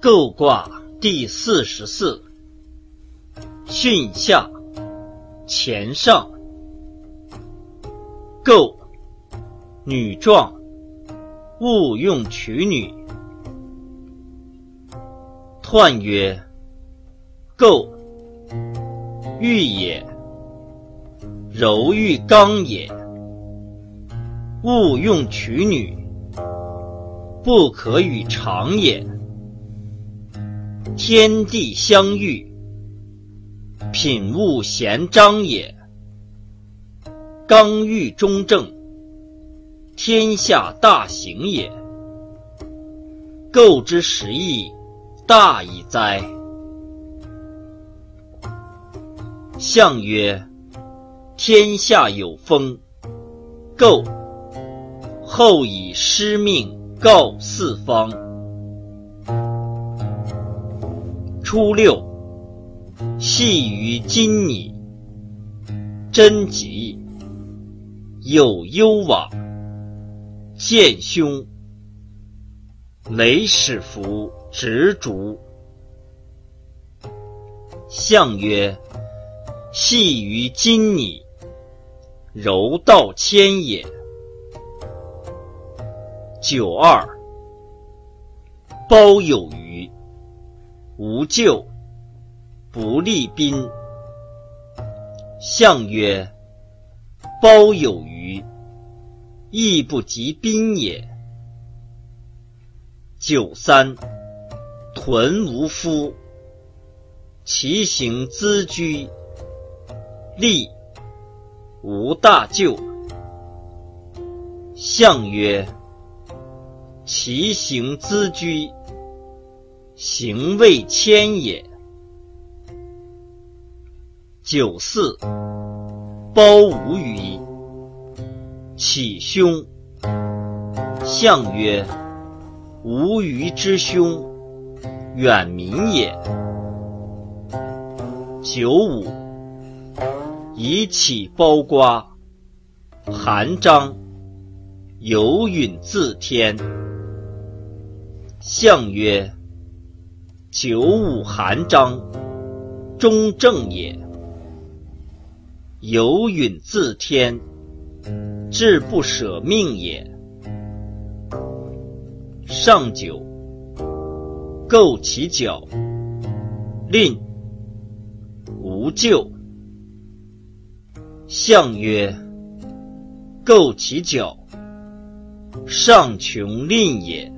构卦第四十四。巽下，乾上。构，女壮，勿用娶女。彖曰：构，玉也，柔玉刚也。勿用娶女，不可与长也。天地相遇，品物咸彰也。刚欲中正，天下大行也。构之实义，大矣哉！象曰：天下有风。构，后以师命告四方。初六，系于金拟，贞吉，有攸往，见凶，雷始伏，执竹。象曰：系于金拟，柔道谦也。九二，包有余。无咎，不利宾。象曰：包有余，亦不及宾也。九三，屯无夫，其行咨居，利，无大咎。象曰：其行咨居。行未迁也。九四，包无余，起凶。象曰：无余之凶，远民也。九五，以起包瓜，韩章，有允自天。象曰。九五寒章，中正也。有允自天，志不舍命也。上九，构其角，令无咎。象曰：构其角，上穷吝也。